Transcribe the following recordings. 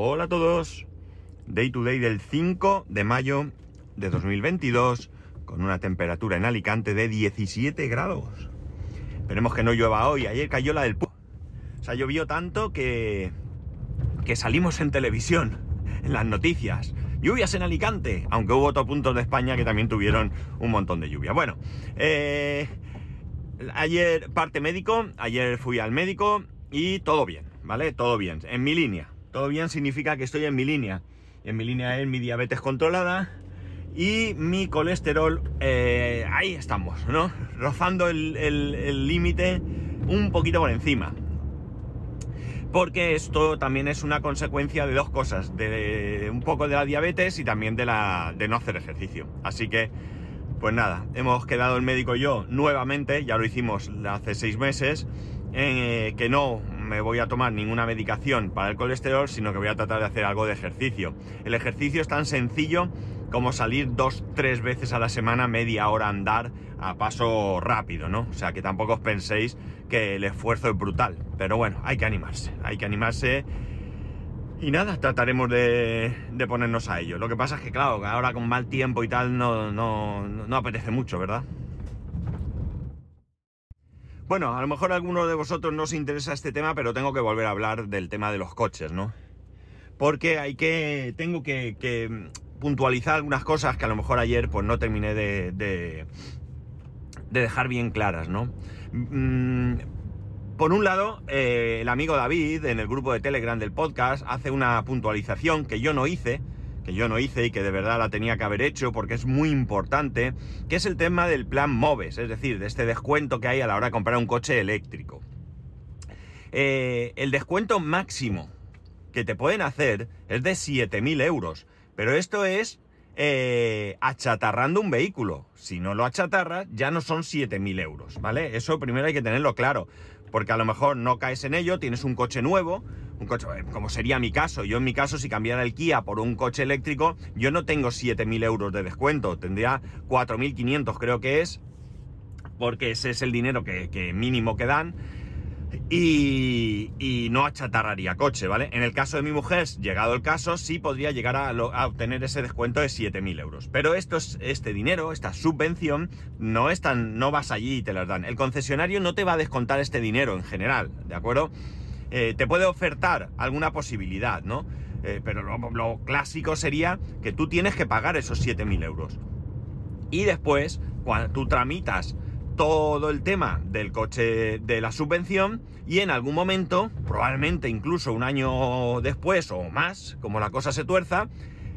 Hola a todos. Day to day del 5 de mayo de 2022 con una temperatura en Alicante de 17 grados. Esperemos que no llueva hoy. Ayer cayó la del... pu- O sea, llovió tanto que... que salimos en televisión, en las noticias. Lluvias en Alicante, aunque hubo otros puntos de España que también tuvieron un montón de lluvia. Bueno, eh, ayer parte médico, ayer fui al médico y todo bien, ¿vale? Todo bien, en mi línea. Todo bien significa que estoy en mi línea. En mi línea es mi diabetes controlada y mi colesterol, eh, ahí estamos, ¿no? Rozando el límite un poquito por encima. Porque esto también es una consecuencia de dos cosas, de un poco de la diabetes y también de, la, de no hacer ejercicio. Así que, pues nada, hemos quedado el médico y yo nuevamente, ya lo hicimos hace seis meses, eh, que no me voy a tomar ninguna medicación para el colesterol, sino que voy a tratar de hacer algo de ejercicio. El ejercicio es tan sencillo como salir dos, tres veces a la semana, media hora a andar a paso rápido, ¿no? O sea, que tampoco os penséis que el esfuerzo es brutal. Pero bueno, hay que animarse, hay que animarse. Y nada, trataremos de, de ponernos a ello. Lo que pasa es que, claro, ahora con mal tiempo y tal no, no, no apetece mucho, ¿verdad? Bueno, a lo mejor a alguno de vosotros no os interesa este tema, pero tengo que volver a hablar del tema de los coches, ¿no? Porque hay que. Tengo que, puntualizar algunas cosas que a lo mejor ayer pues no terminé de, de, de dejar bien claras, ¿no? Mm, por un lado, eh, el amigo David en el grupo de Telegram del podcast hace una puntualización que yo no hice, que yo no hice y que de verdad la tenía que haber hecho porque es muy importante, que es el tema del plan MOVES, es decir, de este descuento que hay a la hora de comprar un coche eléctrico. Eh, el descuento máximo que te pueden hacer es de 7.000 euros, pero esto es eh, achatarrando un vehículo. Si no lo achatarras, ya no son 7.000 euros, ¿vale? Eso primero hay que tenerlo claro, porque a lo mejor no caes en ello, tienes un coche nuevo, un coche, eh, como sería mi caso, yo en mi caso si cambiara el Kia por un coche eléctrico, yo no tengo 7.000 euros de descuento, tendría 4.500 creo que es, porque ese es el dinero que, mínimo que dan. Y, y no achatarraría coche, ¿vale? En el caso de mi mujer, llegado el caso, sí podría llegar a, a obtener ese descuento de 7.000 euros. Pero esto es, este dinero, esta subvención, no es tan, no vas allí y te las dan. El concesionario no te va a descontar este dinero en general, ¿de acuerdo? Eh, te puede ofertar alguna posibilidad, ¿no? Eh, pero lo, clásico sería que tú tienes que pagar esos 7.000 euros. Y después, cuando tú tramitas todo el tema del coche de la subvención y en algún momento, probablemente incluso un año después o más, como la cosa se tuerza,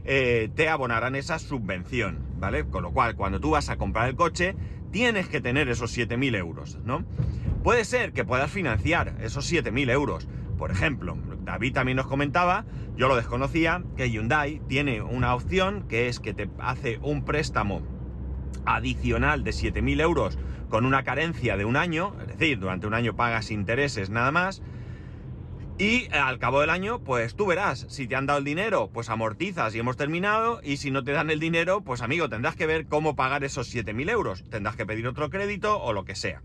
eh, te abonarán esa subvención, ¿vale? Con lo cual, cuando tú vas a comprar el coche, tienes que tener esos 7.000 euros, ¿no? Puede ser que puedas financiar esos 7.000 euros. Por ejemplo, David también nos comentaba, yo lo desconocía, que Hyundai tiene una opción que es que te hace un préstamo adicional de 7.000 euros con una carencia de un año, es decir, durante un año pagas intereses nada más, y al cabo del año, pues tú verás, si te han dado el dinero, pues amortizas y hemos terminado, y si no te dan el dinero, pues amigo, tendrás que ver cómo pagar esos 7.000 euros, tendrás que pedir otro crédito o lo que sea.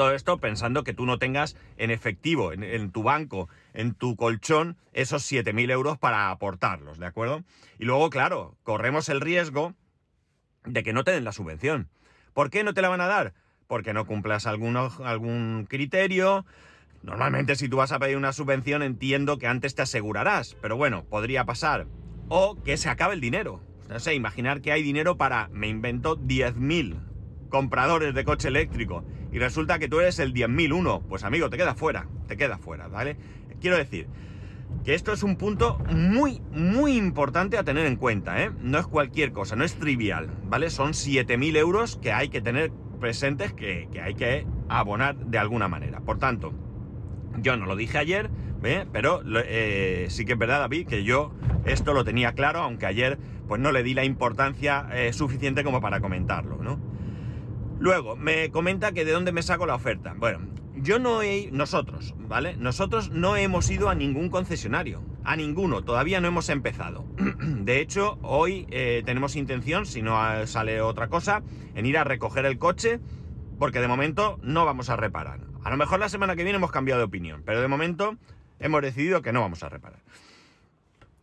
Todo esto pensando que tú no tengas en efectivo, en, tu banco, en tu colchón, esos 7.000 euros para aportarlos, ¿de acuerdo? Y luego, claro, corremos el riesgo de que no te den la subvención. ¿Por qué no te la van a dar? Porque no cumplas algún criterio. Normalmente si tú vas a pedir una subvención entiendo que antes te asegurarás, pero bueno, podría pasar. O que se acabe el dinero. No sé, imaginar que hay dinero para, me invento, 10.000 compradores de coche eléctrico y resulta que tú eres el 10.001. Pues amigo, te queda fuera, te queda fuera, ¿vale? Quiero decir, que esto es un punto muy, muy importante a tener en cuenta, ¿eh? No es cualquier cosa, no es trivial, ¿vale? Son 7.000 euros que hay que tener presentes, que, que hay que abonar de alguna manera. Por tanto, yo no lo dije ayer, ¿eh? pero eh, sí que es verdad, David, que yo esto lo tenía claro, aunque ayer pues no le di la importancia eh, suficiente como para comentarlo, ¿no? Luego, me comenta que de dónde me saco la oferta. Bueno, yo no he... Nosotros, ¿vale? Nosotros no hemos ido a ningún concesionario. A ninguno. Todavía no hemos empezado. De hecho, hoy eh, tenemos intención, si no ah, sale otra cosa, en ir a recoger el coche, porque de momento no vamos a reparar. A lo mejor la semana que viene hemos cambiado de opinión, pero de momento hemos decidido que no vamos a reparar.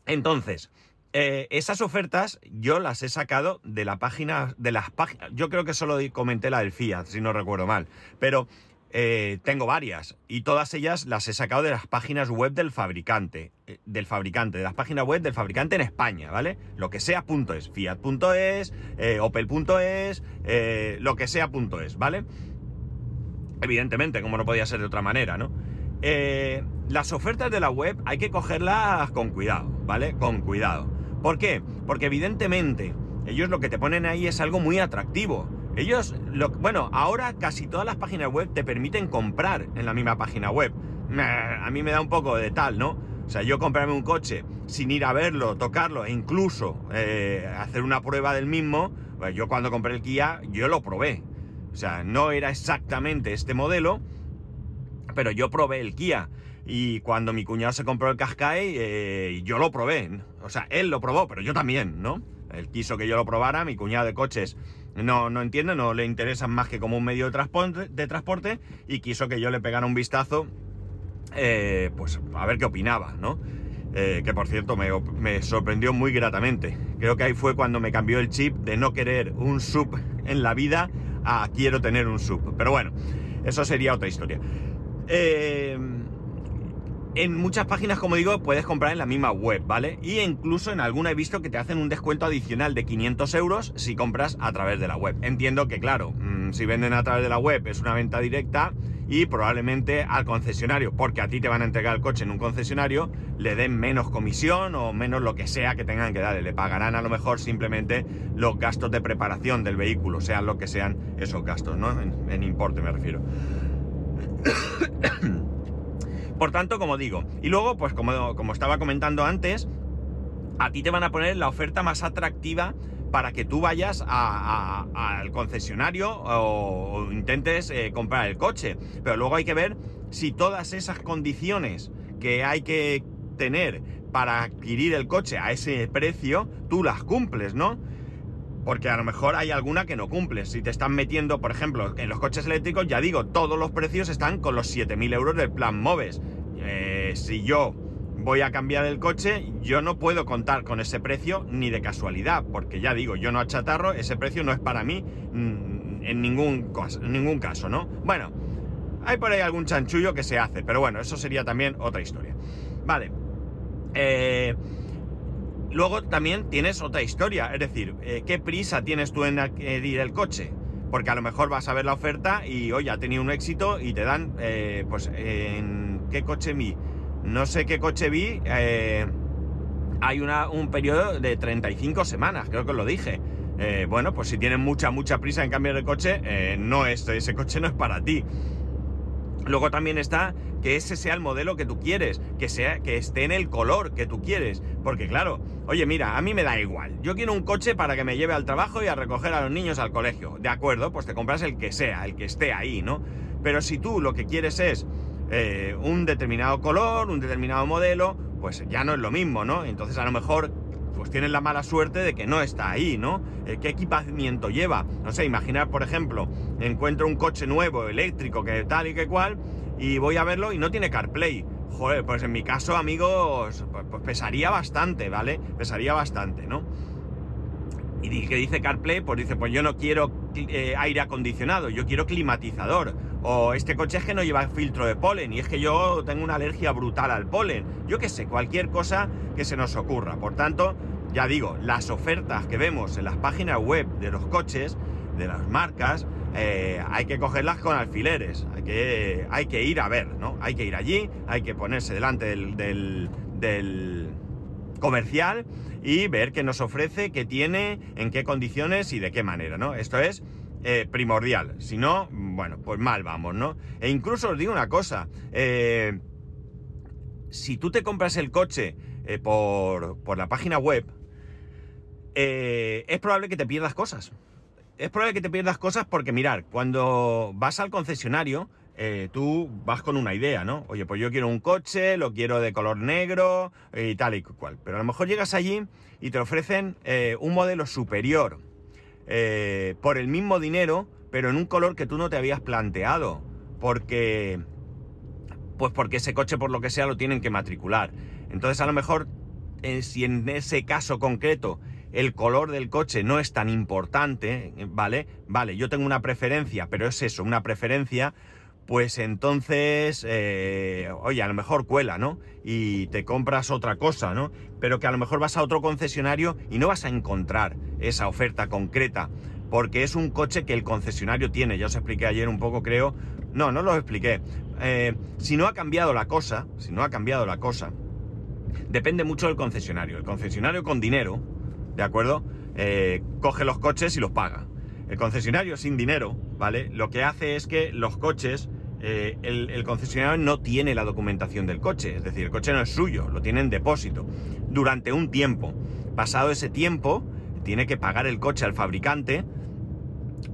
Entonces, eh, esas ofertas yo las he sacado de la página, de las páginas, yo creo que solo comenté la del Fiat, si no recuerdo mal, pero eh, tengo varias y todas ellas las he sacado de las páginas web del fabricante, eh, del fabricante, de las páginas web del fabricante en España, ¿vale? Lo que sea punto es, fiat.es, opel.es, lo que sea punto es, ¿vale? Evidentemente, como no podía ser de otra manera, ¿no? las ofertas de la web hay que cogerlas con cuidado, ¿vale? Con cuidado. ¿Por qué? Porque evidentemente ellos lo que te ponen ahí es algo muy atractivo. Ellos, lo, bueno, ahora casi todas las páginas web te permiten comprar en la misma página web. A mí me da un poco de tal, ¿no? O sea, yo comprarme un coche sin ir a verlo, tocarlo e incluso eh, hacer una prueba del mismo, pues yo cuando compré el Kia, yo lo probé. O sea, no era exactamente este modelo, pero yo probé el Kia. Y cuando mi cuñado se compró el Qashqai, eh, yo lo probé. O sea, él lo probó, pero yo también, ¿no? Él quiso que yo lo probara, mi cuñado de coches no, no entiende, no le interesan más que como un medio de transporte, de transporte y quiso que yo le pegara un vistazo, eh, pues a ver qué opinaba, ¿no? Eh, que por cierto me, me, sorprendió muy gratamente. Creo que ahí fue cuando me cambió el chip de no querer un sub en la vida a quiero tener un sub. Pero bueno, eso sería otra historia. Eh, en muchas páginas, como digo, puedes comprar en la misma web, ¿vale? Y incluso en alguna he visto que te hacen un descuento adicional de 500 euros si compras a través de la web. Entiendo que, claro, mm, si venden a través de la web es una venta directa y probablemente al concesionario, porque a ti te van a entregar el coche en un concesionario, le den menos comisión o menos lo que sea que tengan que darle. Le pagarán a lo mejor simplemente los gastos de preparación del vehículo, sean lo que sean esos gastos, ¿no? En, en importe me refiero. Por tanto, como digo, y luego, pues como, como estaba comentando antes, a ti te van a poner la oferta más atractiva para que tú vayas al concesionario o, intentes eh, comprar el coche. Pero luego hay que ver si todas esas condiciones que hay que tener para adquirir el coche a ese precio, tú las cumples, ¿no? Porque a lo mejor hay alguna que no cumples. Si te están metiendo, por ejemplo, en los coches eléctricos, ya digo, todos los precios están con los 7.000 euros del plan MOVES. Eh, si yo voy a cambiar el coche, yo no puedo contar con ese precio ni de casualidad, porque ya digo, yo no achatarro, ese precio no es para mí mm, en ningún, en ningún caso, ¿no? Bueno, hay por ahí algún chanchullo que se hace, pero bueno, eso sería también otra historia. Vale. Eh, Luego también tienes otra historia, es decir, eh, ¿qué prisa tienes tú en adquirir el coche? Porque a lo mejor vas a ver la oferta y, oye, ha tenido un éxito y te dan, eh, pues, ¿en qué coche vi? No sé qué coche vi, eh, hay un periodo de 35 semanas, creo que os lo dije. bueno, pues si tienes mucha, mucha prisa en cambiar el coche, no es, ese coche no es para ti. Luego también está que ese sea el modelo que tú quieres, que sea que esté en el color que tú quieres, porque claro, oye, mira, a mí me da igual. Yo quiero un coche para que me lleve al trabajo y a recoger a los niños al colegio. De acuerdo, pues te compras el que sea, el que esté ahí, ¿no? Pero si tú lo que quieres es eh, un determinado color, un determinado modelo, pues ya no es lo mismo, ¿no? Entonces a lo mejor pues tienes la mala suerte de que no está ahí, ¿no? Eh, ¿Qué equipamiento lleva? No sé, imaginar, por ejemplo, encuentro un coche nuevo, eléctrico, que tal y que cual, y voy a verlo y no tiene CarPlay. Joder, pues en mi caso, amigos, pues, pues pesaría bastante, ¿vale? Pesaría bastante, ¿no? Y que dice CarPlay, pues dice, pues yo no quiero eh, aire acondicionado, yo quiero climatizador. O este coche es que no lleva filtro de polen y es que yo tengo una alergia brutal al polen. Yo qué sé, cualquier cosa que se nos ocurra. Por tanto, ya digo, las ofertas que vemos en las páginas web de los coches, de las marcas, eh, hay que cogerlas con alfileres. Hay que, hay que ir a ver, ¿no? Hay que ir allí, hay que ponerse delante del, del comercial y ver qué nos ofrece, qué tiene, en qué condiciones y de qué manera, ¿no? Esto es eh, primordial. Si no, bueno, pues mal vamos, ¿no? E incluso os digo una cosa, eh, si tú te compras el coche por, por, la página web, es probable que te pierdas cosas. Es probable que te pierdas cosas porque, mirar, cuando vas al concesionario, eh, tú vas con una idea, ¿no? Oye, pues yo quiero un coche, lo quiero de color negro y tal y cual. Pero a lo mejor llegas allí y te ofrecen eh, un modelo superior eh, por el mismo dinero, pero en un color que tú no te habías planteado. Porque. Pues porque ese coche, por lo que sea, lo tienen que matricular. Entonces, a lo mejor si en ese caso concreto el color del coche no es tan importante, ¿vale? Vale, yo tengo una preferencia, pero es eso, una preferencia, pues entonces, eh, oye, a lo mejor cuela, ¿no? Y te compras otra cosa, ¿no? Pero que a lo mejor vas a otro concesionario y no vas a encontrar esa oferta concreta, porque es un coche que el concesionario tiene. Ya os expliqué ayer un poco, creo. No, no lo expliqué. Eh, si no ha cambiado la cosa, si no ha cambiado la cosa, depende mucho del concesionario. El concesionario con dinero, ¿de acuerdo? Eh, coge los coches y los paga. El concesionario sin dinero, ¿vale? Lo que hace es que los coches eh, el, concesionario no tiene la documentación del coche, es decir, el coche no es suyo, lo tiene en depósito durante un tiempo. Pasado ese tiempo, tiene que pagar el coche al fabricante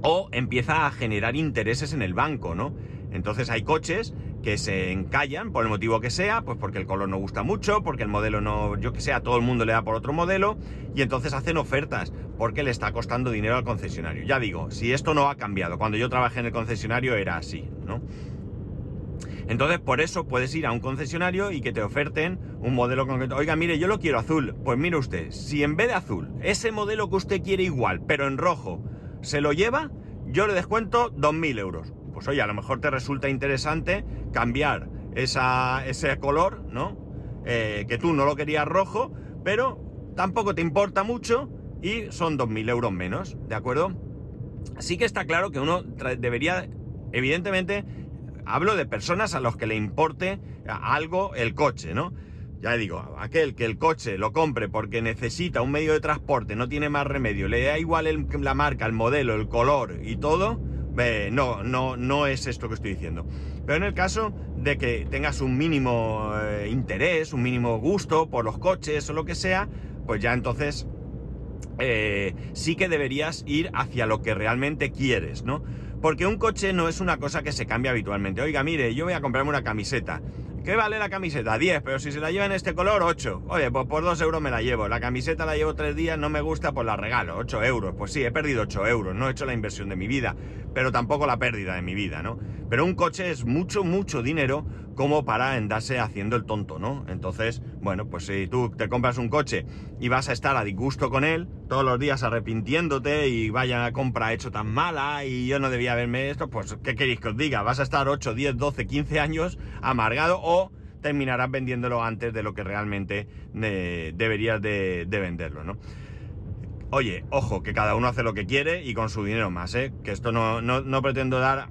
o empieza a generar intereses en el banco, ¿no? Entonces hay coches que se encallan por el motivo que sea, pues porque el color no gusta mucho, porque el modelo no, yo que sé, a todo el mundo le da por otro modelo, y entonces hacen ofertas porque le está costando dinero al concesionario. Ya digo, si esto no ha cambiado, cuando yo trabajé en el concesionario era así, ¿no? Entonces, por eso puedes ir a un concesionario y que te oferten un modelo concreto. Oiga, mire, yo lo quiero azul. Pues mire usted, si en vez de azul, ese modelo que usted quiere igual, pero en rojo, se lo lleva, yo le descuento 2.000 euros. Pues oye, a lo mejor te resulta interesante cambiar ese color, ¿no? Eh, que tú no lo querías rojo, pero tampoco te importa mucho y son 2.000 euros menos, ¿de acuerdo? Sí que está claro que uno debería, evidentemente, hablo de personas a los que le importe algo el coche, ¿no? Ya digo, aquel que el coche lo compre porque necesita un medio de transporte, no tiene más remedio, le da igual la marca, el modelo, el color y todo, no, no, no es esto que estoy diciendo. Pero en el caso de que tengas un mínimo eh, interés, un mínimo gusto por los coches o lo que sea, pues ya entonces eh, sí que deberías ir hacia lo que realmente quieres, ¿no? Porque un coche no es una cosa que se cambia habitualmente. Oiga, mire, yo voy a comprarme una camiseta. ¿Qué vale la camiseta? 10, pero si se la lleva en este color, 8. Oye, pues por 2 euros me la llevo. La camiseta la llevo 3 días, no me gusta, pues la regalo. 8 euros. Pues sí, he perdido 8 euros. No he hecho la inversión de mi vida, pero tampoco la pérdida de mi vida, ¿no? Pero un coche es mucho, mucho dinero como para andarse haciendo el tonto, ¿no? Entonces, bueno, pues si tú te compras un coche y vas a estar a disgusto con él, todos los días arrepintiéndote y vaya compra hecho tan mala y yo no debía haberme esto, pues ¿qué queréis que os diga? Vas a estar 8, 10, 12, 15 años amargado o terminarás vendiéndolo antes de lo que realmente eh, deberías de, venderlo, ¿no? Oye, ojo, que cada uno hace lo que quiere y con su dinero más, ¿eh? Que esto no, no, no pretendo dar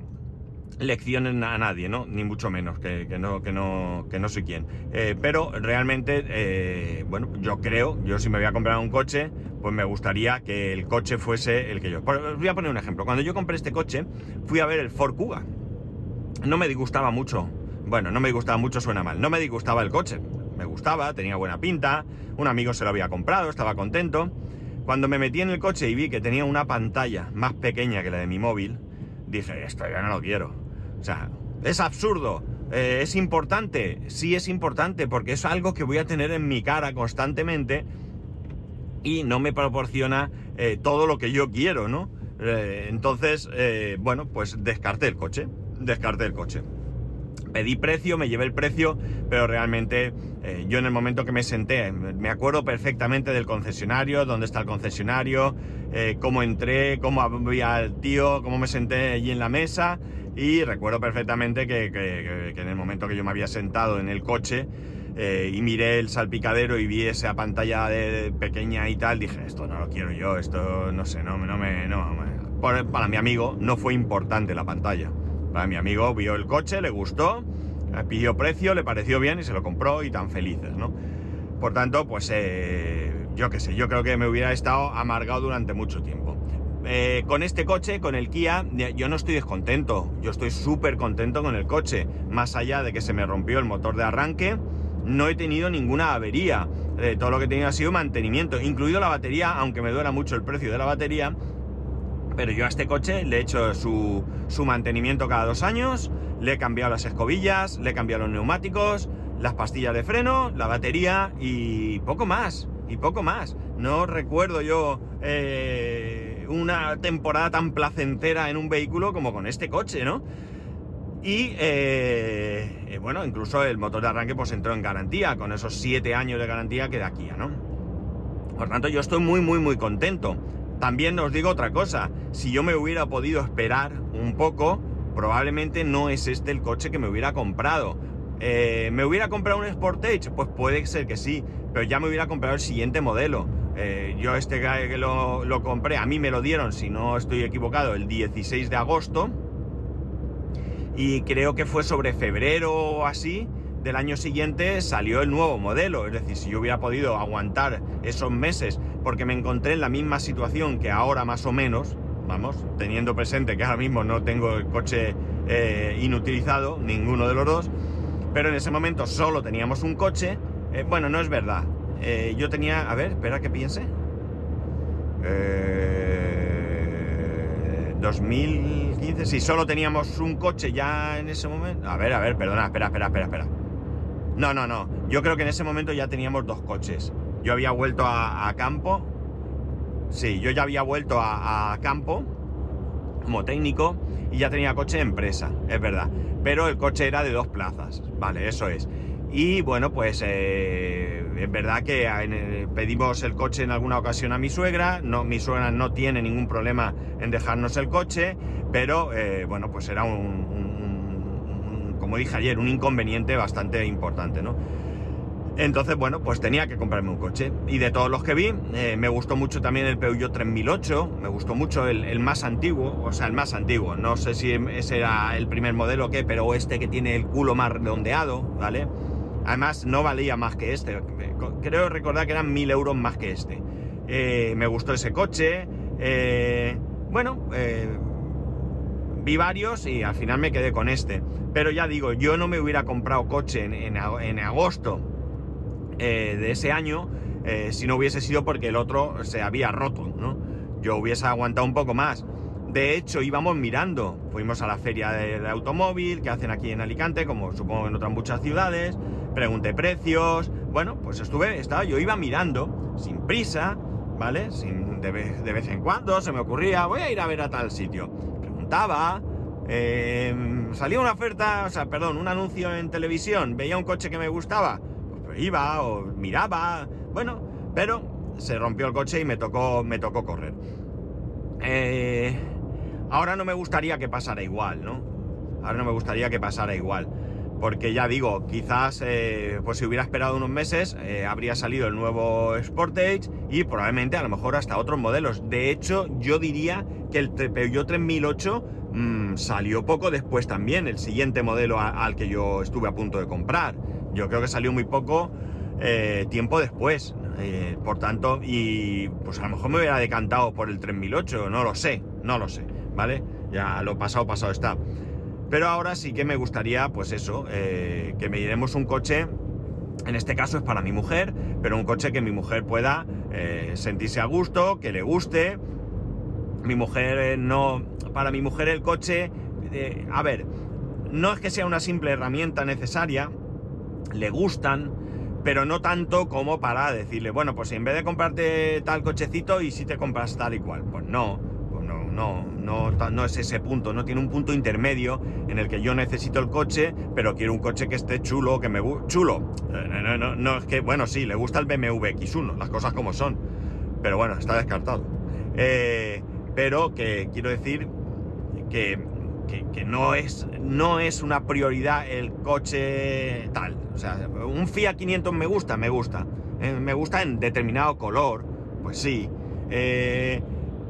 lecciones a nadie, ¿no? Ni mucho menos, que, no, que, no, que no soy quien. Eh, pero realmente, eh, bueno, yo creo, yo si me voy a comprar un coche, pues me gustaría que el coche fuese el que yo. Os voy a poner un ejemplo. Cuando yo compré este coche, fui a ver el Ford Kuga. No me disgustaba mucho. Bueno, no me disgustaba mucho, suena mal. No me disgustaba el coche. Me gustaba, tenía buena pinta. Un amigo se lo había comprado, estaba contento. Cuando me metí en el coche y vi que tenía una pantalla más pequeña que la de mi móvil, dije, esto ya no lo quiero o sea, es absurdo. Eh, ¿Es importante? Sí es importante porque es algo que voy a tener en mi cara constantemente y no me proporciona eh, todo lo que yo quiero, ¿no? Eh, entonces, bueno, pues descarté el coche, descarté el coche. Pedí precio, me llevé el precio, pero realmente yo en el momento que me senté, me acuerdo perfectamente del concesionario, dónde está el concesionario, cómo entré, cómo había el tío, cómo me senté allí en la mesa y recuerdo perfectamente que, en el momento que yo me había sentado en el coche eh, y miré el salpicadero y vi esa pantalla de, pequeña y tal, dije, esto no lo quiero yo, esto no sé, no, no me... No, para mi amigo no fue importante la pantalla. Mi amigo vio el coche, le gustó, pidió precio, le pareció bien y se lo compró y tan felices, ¿no? Por tanto, pues eh, yo qué sé, yo creo que me hubiera estado amargado durante mucho tiempo. Eh, con este coche, con el Kia, yo no estoy descontento. Yo estoy súper contento con el coche. Más allá de que se me rompió el motor de arranque, no he tenido ninguna avería. Eh, todo lo que he tenido ha sido mantenimiento, incluido la batería, aunque me duela mucho el precio de la batería. Pero yo a este coche le he hecho su, su mantenimiento cada dos años, le he cambiado las escobillas, le he cambiado los neumáticos, las pastillas de freno, la batería y poco más. Y poco más. No recuerdo yo eh, una temporada tan placentera en un vehículo como con este coche, ¿no? Y eh, eh, bueno, incluso el motor de arranque pues entró en garantía, con esos 7 años de garantía que da Kia, ¿no? Por tanto, yo estoy muy, muy, muy contento. También os digo otra cosa, si yo me hubiera podido esperar un poco, probablemente no es este el coche que me hubiera comprado. Eh, ¿Me hubiera comprado un Sportage? Pues puede ser que sí, pero ya me hubiera comprado el siguiente modelo. yo este que lo, lo compré, a mí me lo dieron, si no estoy equivocado, el 16 de agosto y creo que fue sobre febrero o así del año siguiente salió el nuevo modelo. Es decir, si yo hubiera podido aguantar esos meses porque me encontré en la misma situación que ahora más o menos, vamos, teniendo presente que ahora mismo no tengo el coche eh, inutilizado, ninguno de los dos, pero en ese momento solo teníamos un coche, eh, bueno, no es verdad. Eh, yo tenía, a ver, espera que piense. 2015, si solo teníamos un coche ya en ese momento. A ver, a ver, perdona, espera, espera, espera, espera. No, no, no. Yo creo que en ese momento ya teníamos dos coches. Yo había vuelto a, campo. Sí, yo ya había vuelto a, campo como técnico y ya tenía coche de empresa, es verdad. Pero el coche era de dos plazas, vale, eso es. Y bueno, pues eh, es verdad que eh, pedimos el coche en alguna ocasión a mi suegra, no, mi suegra no tiene ningún problema en dejarnos el coche, pero eh, bueno, pues era un, como dije ayer, un inconveniente bastante importante, ¿no? Entonces, bueno, pues tenía que comprarme un coche. Y de todos los que vi, eh, me gustó mucho también el Peugeot 3008, me gustó mucho el, el, más antiguo, o sea, el más antiguo. No sé si ese era el primer modelo o qué, pero este que tiene el culo más redondeado, ¿vale? Además, no valía más que este. Creo recordar que eran mil euros más que este. Eh, me gustó ese coche. Eh, bueno, vi varios y al final me quedé con este. Pero ya digo, yo no me hubiera comprado coche en, agosto de ese año si no hubiese sido porque el otro se había roto, ¿no? Yo hubiese aguantado un poco más. De hecho, íbamos mirando. Fuimos a la feria de, automóvil que hacen aquí en Alicante, como supongo en otras muchas ciudades pregunté precios, bueno, pues estuve, estaba, yo iba mirando, sin prisa, ¿vale? De, vez, en cuando se me ocurría, voy a ir a ver a tal sitio. Em, salía una oferta, o sea, perdón, un anuncio en televisión, veía un coche que me gustaba, pues iba o miraba, bueno, pero se rompió el coche y me tocó, me tocó correr. Eh, ahora no me gustaría que pasara igual, ¿no? Ahora no me gustaría que pasara igual porque ya digo, quizás eh, pues si hubiera esperado unos meses eh, habría salido el nuevo Sportage y probablemente a lo mejor hasta otros modelos. De hecho, yo diría que el Peugeot 3008 mm, salió poco después también, el siguiente modelo al que yo estuve a punto de comprar. Yo creo que salió muy poco eh, tiempo después. por tanto, y pues a lo mejor me hubiera decantado por el 3008, no lo sé, no lo sé, ¿vale? Ya lo pasado, pasado está. Pero ahora sí que me gustaría, pues eso, eh, que me llevemos un coche, en este caso es para mi mujer, pero un coche que mi mujer pueda eh, sentirse a gusto, que le guste. Mi mujer eh, no, para mi mujer el coche, a ver, no es que sea una simple herramienta necesaria, le gustan, pero no tanto como para decirle, bueno, pues en vez de comprarte tal cochecito y si te compras tal y cual, pues no no, no, no es ese punto, no tiene un punto intermedio en el que yo necesito el coche, pero quiero un coche que esté chulo, que me chulo. Eh, no, no, no, es que, bueno, sí, le gusta el BMW X1, las cosas como son, pero bueno, está descartado. Eh, pero que quiero decir que, que, no, es, no es una prioridad el coche tal. O sea, un Fiat 500 me gusta, me gusta. Eh, me gusta en determinado color, pues sí. Eh,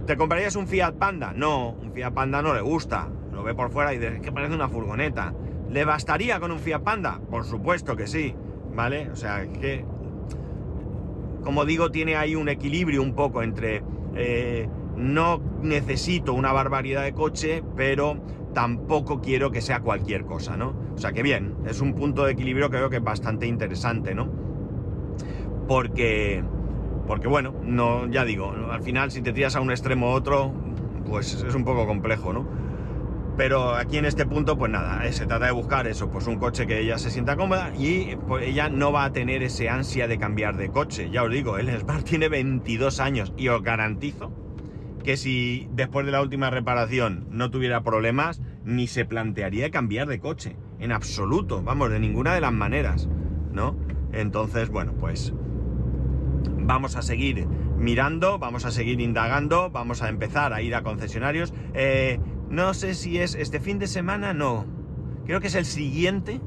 ¿Te comprarías un Fiat Panda? No, un Fiat Panda no le gusta. Lo ve por fuera y dice que parece una furgoneta. ¿Le bastaría con un Fiat Panda? Por supuesto que sí, ¿vale? O sea, que, como digo, tiene ahí un equilibrio un poco entre eh, no necesito una barbaridad de coche, pero tampoco quiero que sea cualquier cosa, ¿no? O sea, que bien, es un punto de equilibrio que creo que es bastante interesante, ¿no? Porque porque bueno, no, ya digo, al final si te tiras a un extremo u otro, pues es un poco complejo, ¿no? Pero aquí en este punto, pues nada, eh, se trata de buscar eso, pues un coche que ella se sienta cómoda y pues ella no va a tener ese ansia de cambiar de coche. Ya os digo, el Smart tiene 22 años y os garantizo que si después de la última reparación no tuviera problemas, ni se plantearía cambiar de coche, en absoluto, vamos, de ninguna de las maneras, ¿no? Entonces, bueno, pues vamos a seguir mirando, vamos a seguir indagando, vamos a empezar a ir a concesionarios. Eh, no sé si es este fin de semana, no. Creo que es el siguiente.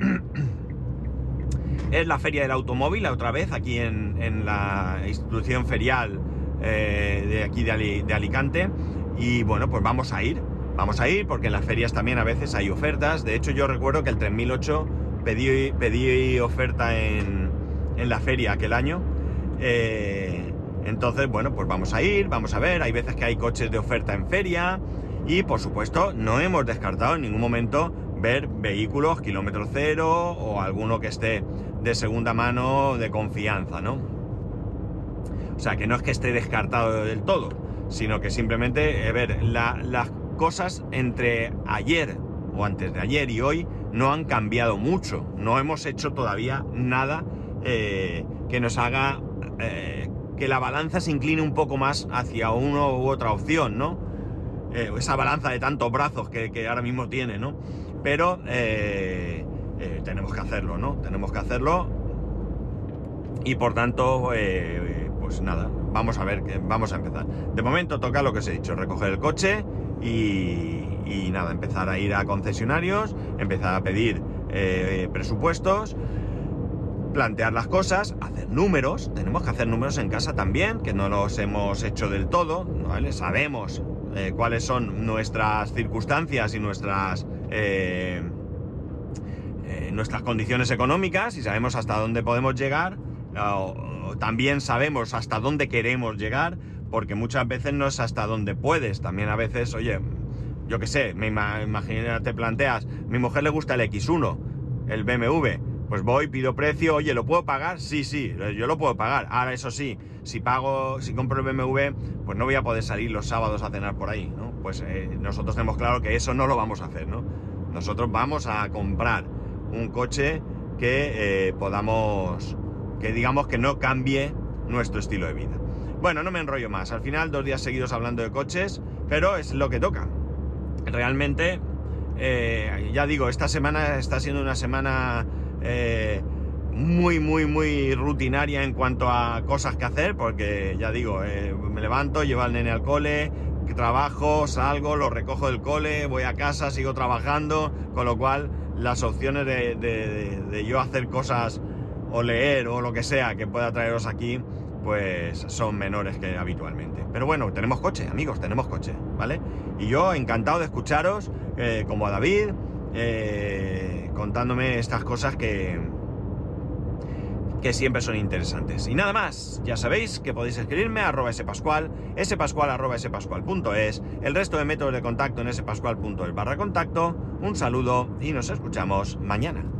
es la Feria del Automóvil, otra vez, aquí en, la institución ferial eh, de aquí de, Alicante. Y bueno, pues vamos a ir. Vamos a ir porque en las ferias también a veces hay ofertas. De hecho, yo recuerdo que el 3008 pedí, pedí oferta en, en la feria aquel año. Eh, entonces, bueno, pues vamos a ir, vamos a ver. Hay veces que hay coches de oferta en feria. Y por supuesto, no hemos descartado en ningún momento ver vehículos kilómetro cero o alguno que esté de segunda mano de confianza, ¿no? O sea, que no es que esté descartado del todo, sino que simplemente, eh, ver, las cosas entre ayer o antes de ayer y hoy no han cambiado mucho. No hemos hecho todavía nada eh, que nos haga eh, que la balanza se incline un poco más hacia uno u otra opción, ¿no? esa balanza de tantos brazos que, ahora mismo tiene, ¿no? pero eh, eh, tenemos que hacerlo, ¿no? Tenemos que hacerlo y por tanto, eh, pues nada, vamos a ver, vamos a empezar. De momento toca lo que os he dicho, recoger el coche y, nada, empezar a ir a concesionarios, empezar a pedir presupuestos plantear las cosas, hacer números, tenemos que hacer números en casa también, que no los hemos hecho del todo, ¿vale? Sabemos cuáles son nuestras circunstancias y nuestras eh, eh, nuestras condiciones económicas y sabemos hasta dónde podemos llegar. también sabemos hasta dónde queremos llegar, porque muchas veces no es hasta dónde puedes. También a veces, oye, yo qué sé, me te planteas, mi mujer le gusta el X1, el BMW. Pues voy, pido precio, oye, ¿lo puedo pagar? Sí, sí, yo lo puedo pagar. Ahora, eso sí, si pago, si compro el BMW, pues no voy a poder salir los sábados a cenar por ahí, ¿no? Pues eh, nosotros tenemos claro que eso no lo vamos a hacer, ¿no? Nosotros vamos a comprar un coche que eh, podamos, que digamos que no cambie nuestro estilo de vida. Bueno, no me enrollo más. Al final, dos días seguidos hablando de coches, pero es lo que toca. Realmente, eh, ya digo, esta semana está siendo una semana eh, muy, muy, muy rutinaria en cuanto a cosas que hacer, porque ya digo, me levanto, llevo al nene al cole, trabajo, salgo, lo recojo del cole, voy a casa, sigo trabajando, con lo cual las opciones de, yo hacer cosas o leer o lo que sea que pueda traeros aquí, pues son menores que habitualmente. Pero bueno, tenemos coche, amigos, tenemos coche, ¿vale? Y yo encantado de escucharos, eh, como a David, eh, contándome estas cosas que, que siempre son interesantes. Y nada más, ya sabéis que podéis escribirme a arroba spascual, spascual arroba spascual.es, el resto de métodos de contacto en spascual.es barra contacto. Un saludo y nos escuchamos mañana.